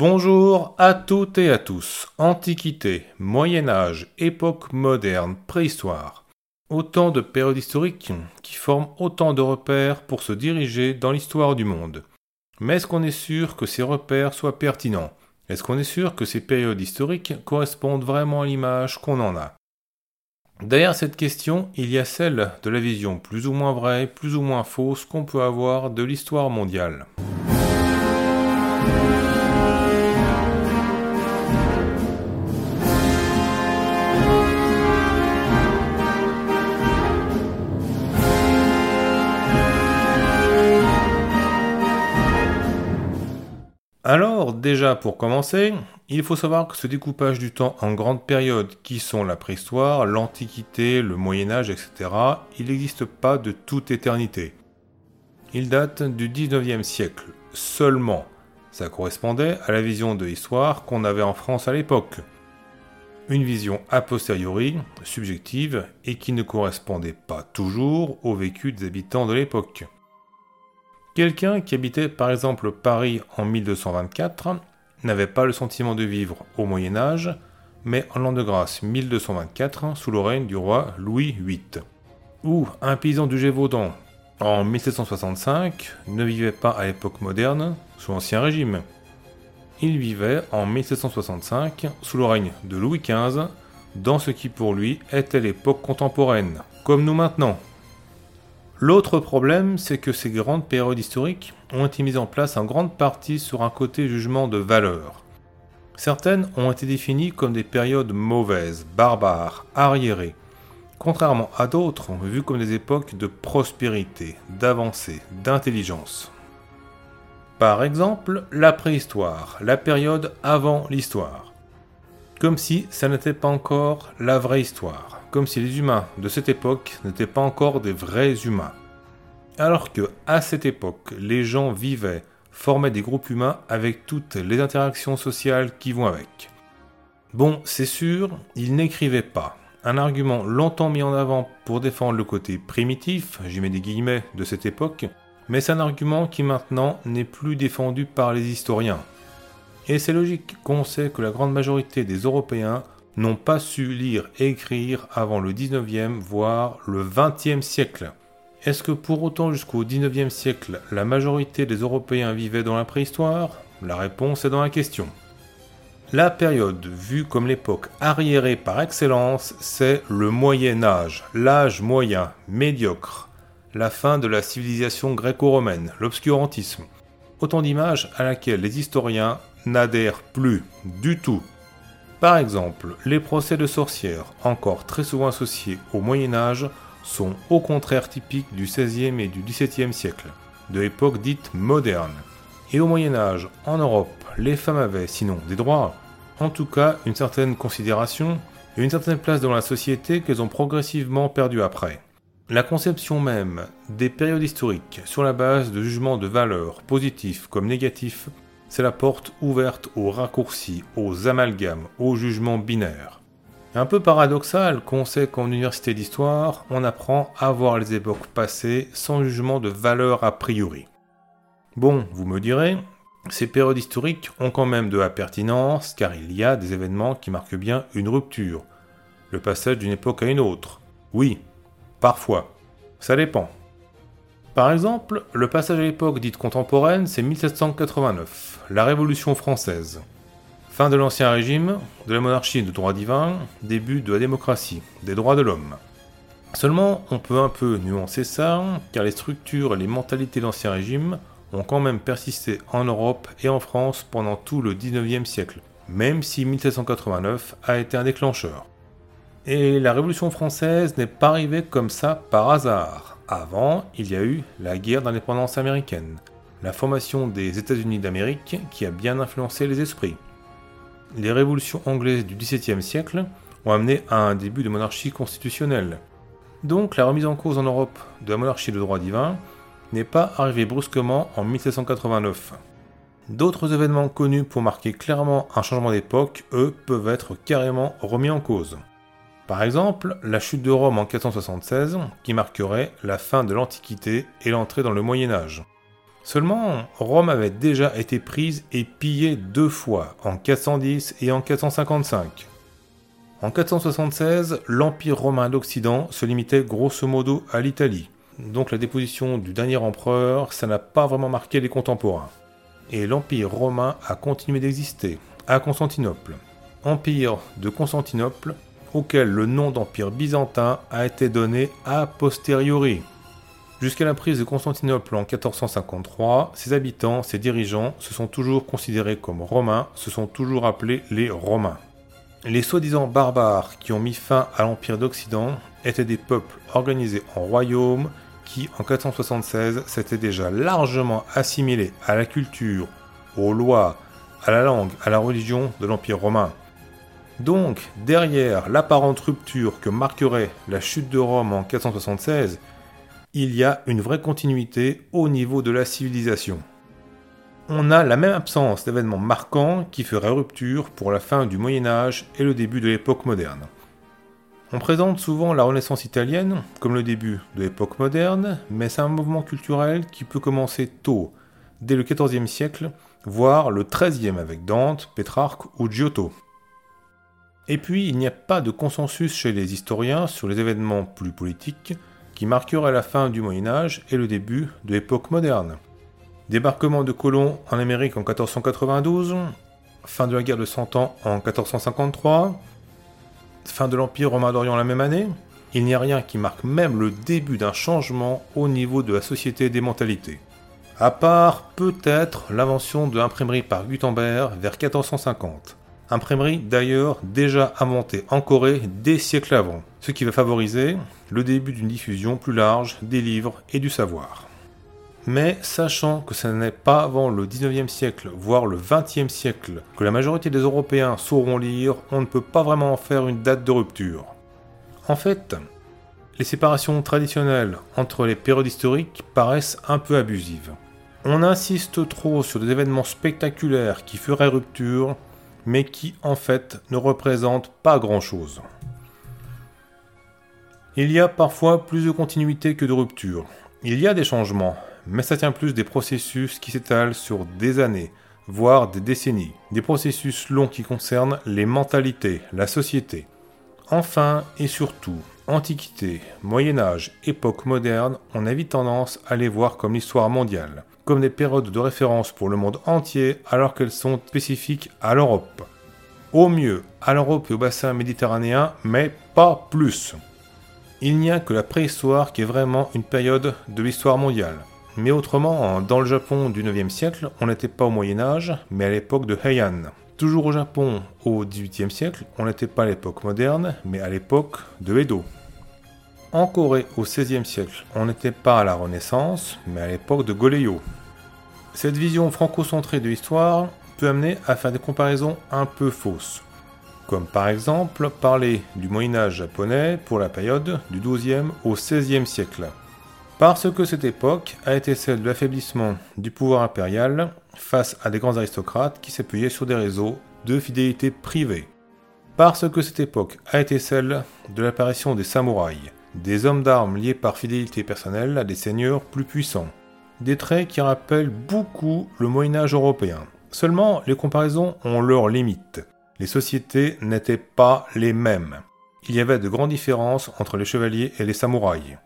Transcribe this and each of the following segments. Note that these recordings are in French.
Bonjour à toutes et à tous. Antiquité, Moyen Âge, époque moderne, préhistoire. Autant de périodes historiques qui forment autant de repères pour se diriger dans l'histoire du monde. Mais est-ce qu'on est sûr que ces repères soient pertinents? Est-ce qu'on est sûr que ces périodes historiques correspondent vraiment à l'image qu'on en a? Derrière cette question, il y a celle de la vision plus ou moins vraie, plus ou moins fausse qu'on peut avoir de l'histoire mondiale. Alors, déjà pour commencer, il faut savoir que ce découpage du temps en grandes périodes qui sont la préhistoire, l'Antiquité, le Moyen Âge, etc., il n'existe pas de toute éternité. Il date du 19e siècle seulement. Ça correspondait à la vision de l'histoire qu'on avait en France à l'époque. Une vision a posteriori, subjective, et qui ne correspondait pas toujours au vécu des habitants de l'époque. Quelqu'un qui habitait par exemple Paris en 1224 n'avait pas le sentiment de vivre au Moyen Âge, mais en l'an de grâce 1224 sous le règne du roi Louis VIII. Ou un paysan du Gévaudan en 1765 ne vivait pas à l'époque moderne sous l'Ancien Régime. Il vivait en 1765 sous le règne de Louis XV dans ce qui pour lui était l'époque contemporaine, comme nous maintenant. L'autre problème, c'est que ces grandes périodes historiques ont été mises en place en grande partie sur un côté jugement de valeur. Certaines ont été définies comme des périodes mauvaises, barbares, arriérées, contrairement à d'autres vues comme des époques de prospérité, d'avancée, d'intelligence. Par exemple, la préhistoire, la période avant l'histoire. Comme si ça n'était pas encore la vraie histoire comme si les humains de cette époque n'étaient pas encore des vrais humains. Alors que, à cette époque, les gens vivaient, formaient des groupes humains avec toutes les interactions sociales qui vont avec. Bon, c'est sûr, ils n'écrivaient pas. Un argument longtemps mis en avant pour défendre le côté primitif, j'y mets des guillemets, de cette époque, mais c'est un argument qui maintenant n'est plus défendu par les historiens. Et c'est logique qu'on sait que la grande majorité des Européens n'ont pas su lire et écrire avant le 19e, voire le 20e siècle. Est-ce que pour autant jusqu'au 19e siècle, la majorité des Européens vivaient dans la préhistoire? La réponse est dans la question. La période vue comme l'époque arriérée par excellence, c'est le Moyen Âge, l'âge moyen, médiocre, la fin de la civilisation gréco-romaine, l'obscurantisme. Autant d'images à laquelle les historiens n'adhèrent plus du tout. Par exemple, les procès de sorcières, encore très souvent associés au Moyen Âge, sont au contraire typiques du XVIe et du XVIIe siècle, de l'époque dite moderne. Et au Moyen Âge, en Europe, les femmes avaient, sinon des droits, en tout cas une certaine considération et une certaine place dans la société qu'elles ont progressivement perdu après. La conception même des périodes historiques sur la base de jugements de valeur positifs comme négatifs c'est la porte ouverte aux raccourcis, aux amalgames, aux jugements binaires. Un peu paradoxal qu'on sait qu'en université d'histoire, on apprend à voir les époques passées sans jugement de valeur a priori. Bon, vous me direz, ces périodes historiques ont quand même de la pertinence car il y a des événements qui marquent bien une rupture, le passage d'une époque à une autre. Oui, parfois, ça dépend. Par exemple, le passage à l'époque dite contemporaine, c'est 1789, la Révolution française. Fin de l'Ancien Régime, de la monarchie de droit divin, début de la démocratie, des droits de l'homme. Seulement, on peut un peu nuancer ça, car les structures et les mentalités d'Ancien Régime ont quand même persisté en Europe et en France pendant tout le 19e siècle, même si 1789 a été un déclencheur. Et la Révolution française n'est pas arrivée comme ça par hasard. Avant, il y a eu la guerre d'indépendance américaine, la formation des États-Unis d'Amérique qui a bien influencé les esprits. Les révolutions anglaises du XVIIe siècle ont amené à un début de monarchie constitutionnelle. Donc la remise en cause en Europe de la monarchie de droit divin n'est pas arrivée brusquement en 1789. D'autres événements connus pour marquer clairement un changement d'époque, eux, peuvent être carrément remis en cause. Par exemple, la chute de Rome en 476, qui marquerait la fin de l'Antiquité et l'entrée dans le Moyen Âge. Seulement, Rome avait déjà été prise et pillée deux fois, en 410 et en 455. En 476, l'Empire romain d'Occident se limitait grosso modo à l'Italie. Donc la déposition du dernier empereur, ça n'a pas vraiment marqué les contemporains. Et l'Empire romain a continué d'exister, à Constantinople. Empire de Constantinople, auquel le nom d'Empire byzantin a été donné a posteriori. Jusqu'à la prise de Constantinople en 1453, ses habitants, ses dirigeants se sont toujours considérés comme romains, se sont toujours appelés les Romains. Les soi-disant barbares qui ont mis fin à l'Empire d'Occident étaient des peuples organisés en royaumes qui, en 476, s'étaient déjà largement assimilés à la culture, aux lois, à la langue, à la religion de l'Empire romain. Donc, derrière l'apparente rupture que marquerait la chute de Rome en 476, il y a une vraie continuité au niveau de la civilisation on a la même absence d'événements marquants qui feraient rupture pour la fin du Moyen Âge et le début de l'époque moderne. On présente souvent la Renaissance italienne comme le début de l'époque moderne, mais c'est un mouvement culturel qui peut commencer tôt, dès le XIVe siècle, voire le XIIIe avec Dante, Pétrarque ou Giotto. Et puis, il n'y a pas de consensus chez les historiens sur les événements plus politiques qui marqueraient la fin du Moyen Âge et le début de l'époque moderne. Débarquement de colons en Amérique en 1492, fin de la guerre de Cent Ans en 1453, fin de l'Empire romain d'Orient la même année, il n'y a rien qui marque même le début d'un changement au niveau de la société des mentalités. À part peut-être l'invention de l'imprimerie par Gutenberg vers 1450. Imprimerie d'ailleurs déjà inventée en Corée des siècles avant, ce qui va favoriser le début d'une diffusion plus large des livres et du savoir. Mais sachant que ce n'est pas avant le 19e siècle, voire le 20e siècle, que la majorité des Européens sauront lire, on ne peut pas vraiment en faire une date de rupture. En fait, les séparations traditionnelles entre les périodes historiques paraissent un peu abusives. On insiste trop sur des événements spectaculaires qui feraient rupture, mais qui en fait ne représentent pas grand-chose. Il y a parfois plus de continuité que de rupture. Il y a des changements, mais ça tient plus des processus qui s'étalent sur des années, voire des décennies, des processus longs qui concernent les mentalités, la société. Enfin et surtout, Antiquité, Moyen Âge, époque moderne, on a vite tendance à les voir comme l'histoire mondiale, comme des périodes de référence pour le monde entier alors qu'elles sont spécifiques à l'Europe. Au mieux, à l'Europe et au bassin méditerranéen, mais pas plus. Il n'y a que la préhistoire qui est vraiment une période de l'histoire mondiale. Mais autrement, dans le Japon du 9e siècle, on n'était pas au Moyen Âge, mais à l'époque de Heian. Toujours au Japon, au 18e siècle, on n'était pas à l'époque moderne, mais à l'époque de Edo. En Corée, au 16e siècle, on n'était pas à la Renaissance, mais à l'époque de Goryeo. Cette vision franco-centrée de l'histoire peut amener à faire des comparaisons un peu fausses, comme par exemple parler du Moyen Âge japonais pour la période du 12e au 16e siècle parce que cette époque a été celle de l'affaiblissement du pouvoir impérial face à des grands aristocrates qui s'appuyaient sur des réseaux de fidélité privée. Parce que cette époque a été celle de l'apparition des samouraïs, des hommes d'armes liés par fidélité personnelle à des seigneurs plus puissants. Des traits qui rappellent beaucoup le Moyen Âge européen. Seulement, les comparaisons ont leurs limites. Les sociétés n'étaient pas les mêmes. Il y avait de grandes différences entre les chevaliers et les samouraïs.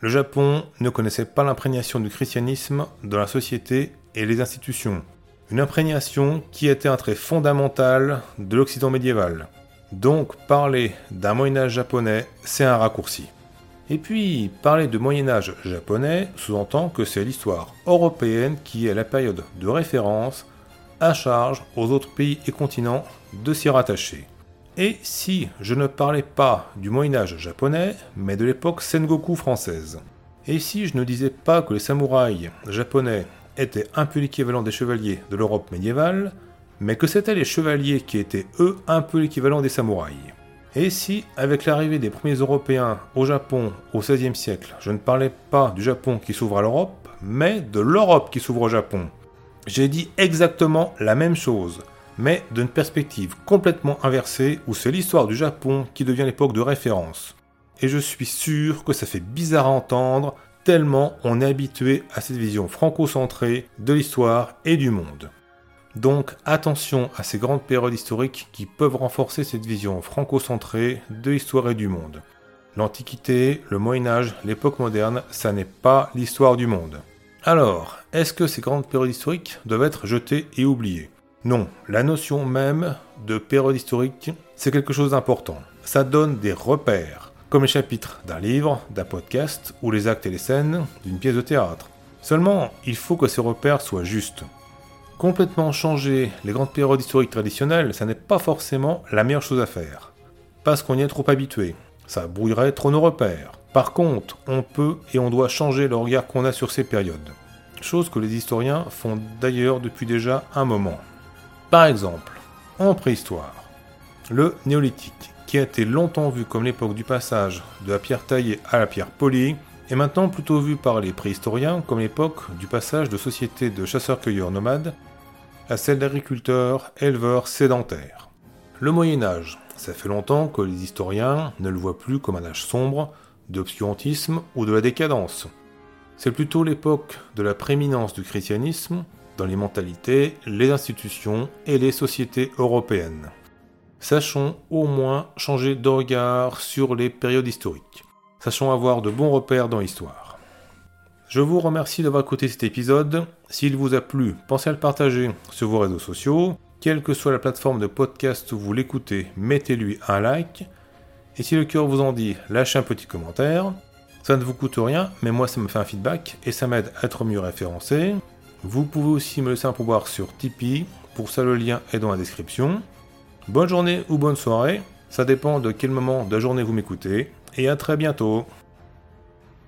Le Japon ne connaissait pas l'imprégnation du christianisme dans la société et les institutions. Une imprégnation qui était un trait fondamental de l'Occident médiéval. Donc parler d'un Moyen Âge japonais, c'est un raccourci. Et puis, parler de Moyen Âge japonais sous-entend que c'est l'histoire européenne qui est la période de référence à charge aux autres pays et continents de s'y rattacher. Et si je ne parlais pas du Moyen Âge japonais, mais de l'époque Sengoku française Et si je ne disais pas que les samouraïs japonais étaient un peu l'équivalent des chevaliers de l'Europe médiévale, mais que c'étaient les chevaliers qui étaient eux un peu l'équivalent des samouraïs Et si, avec l'arrivée des premiers Européens au Japon au XVIe siècle, je ne parlais pas du Japon qui s'ouvre à l'Europe, mais de l'Europe qui s'ouvre au Japon J'ai dit exactement la même chose mais d'une perspective complètement inversée où c'est l'histoire du Japon qui devient l'époque de référence. Et je suis sûr que ça fait bizarre à entendre, tellement on est habitué à cette vision franco-centrée de l'histoire et du monde. Donc attention à ces grandes périodes historiques qui peuvent renforcer cette vision franco-centrée de l'histoire et du monde. L'Antiquité, le Moyen Âge, l'époque moderne, ça n'est pas l'histoire du monde. Alors, est-ce que ces grandes périodes historiques doivent être jetées et oubliées? Non, la notion même de période historique, c'est quelque chose d'important. Ça donne des repères, comme les chapitres d'un livre, d'un podcast ou les actes et les scènes d'une pièce de théâtre. Seulement, il faut que ces repères soient justes. Complètement changer les grandes périodes historiques traditionnelles, ça n'est pas forcément la meilleure chose à faire. Parce qu'on y est trop habitué. Ça brouillerait trop nos repères. Par contre, on peut et on doit changer le regard qu'on a sur ces périodes. Chose que les historiens font d'ailleurs depuis déjà un moment. Par exemple, en préhistoire, le néolithique, qui a été longtemps vu comme l'époque du passage de la pierre taillée à la pierre polie, est maintenant plutôt vu par les préhistoriens comme l'époque du passage de sociétés de chasseurs-cueilleurs nomades à celle d'agriculteurs, éleveurs sédentaires. Le Moyen Âge, ça fait longtemps que les historiens ne le voient plus comme un âge sombre, d'obscurantisme ou de la décadence. C'est plutôt l'époque de la prééminence du christianisme dans les mentalités, les institutions et les sociétés européennes. Sachons au moins changer de regard sur les périodes historiques. Sachons avoir de bons repères dans l'histoire. Je vous remercie d'avoir écouté cet épisode. S'il vous a plu, pensez à le partager sur vos réseaux sociaux. Quelle que soit la plateforme de podcast où vous l'écoutez, mettez-lui un like. Et si le cœur vous en dit, lâchez un petit commentaire. Ça ne vous coûte rien, mais moi ça me fait un feedback et ça m'aide à être mieux référencé. Vous pouvez aussi me laisser un pouvoir sur Tipeee. Pour ça, le lien est dans la description. Bonne journée ou bonne soirée, ça dépend de quel moment de la journée vous m'écoutez, et à très bientôt